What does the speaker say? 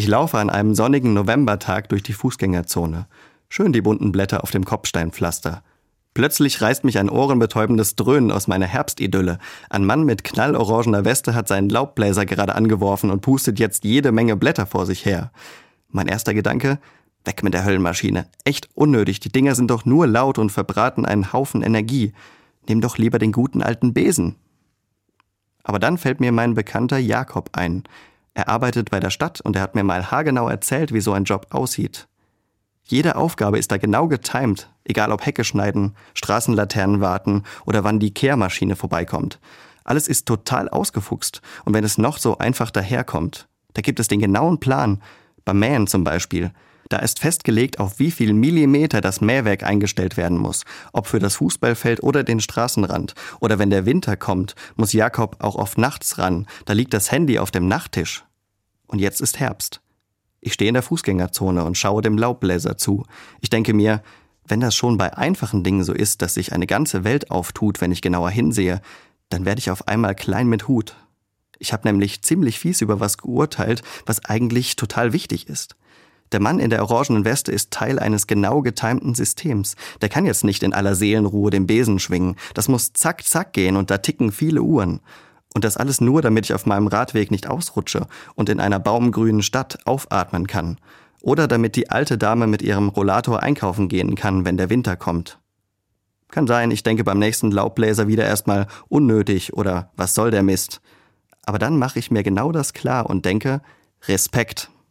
Ich laufe an einem sonnigen Novembertag durch die Fußgängerzone. Schön die bunten Blätter auf dem Kopfsteinpflaster. Plötzlich reißt mich ein ohrenbetäubendes Dröhnen aus meiner Herbstidylle. Ein Mann mit knallorangener Weste hat seinen Laubbläser gerade angeworfen und pustet jetzt jede Menge Blätter vor sich her. Mein erster Gedanke, weg mit der Höllenmaschine. Echt unnötig, die Dinger sind doch nur laut und verbraten einen Haufen Energie. Nimm doch lieber den guten alten Besen. Aber dann fällt mir mein Bekannter Jakob ein. Er arbeitet bei der Stadt und er hat mir mal haargenau erzählt, wie so ein Job aussieht. Jede Aufgabe ist da genau getimt, egal ob Hecke schneiden, Straßenlaternen warten oder wann die Kehrmaschine vorbeikommt. Alles ist total ausgefuchst und wenn es noch so einfach daherkommt, da gibt es den genauen Plan. Beim Mähen zum Beispiel. Da ist festgelegt, auf wie viel Millimeter das Mähwerk eingestellt werden muss, ob für das Fußballfeld oder den Straßenrand. Oder wenn der Winter kommt, muss Jakob auch oft nachts ran, da liegt das Handy auf dem Nachttisch. Und jetzt ist Herbst. Ich stehe in der Fußgängerzone und schaue dem Laubbläser zu. Ich denke mir, wenn das schon bei einfachen Dingen so ist, dass sich eine ganze Welt auftut, wenn ich genauer hinsehe, dann werde ich auf einmal klein mit Hut. Ich habe nämlich ziemlich fies über was geurteilt, was eigentlich total wichtig ist. Der Mann in der orangenen Weste ist Teil eines genau getimten Systems. Der kann jetzt nicht in aller Seelenruhe den Besen schwingen. Das muss zack, zack gehen und da ticken viele Uhren. Und das alles nur, damit ich auf meinem Radweg nicht ausrutsche und in einer baumgrünen Stadt aufatmen kann. Oder damit die alte Dame mit ihrem Rollator einkaufen gehen kann, wenn der Winter kommt. Kann sein, ich denke beim nächsten Laubbläser wieder erstmal unnötig oder was soll der Mist. Aber dann mache ich mir genau das klar und denke, Respekt.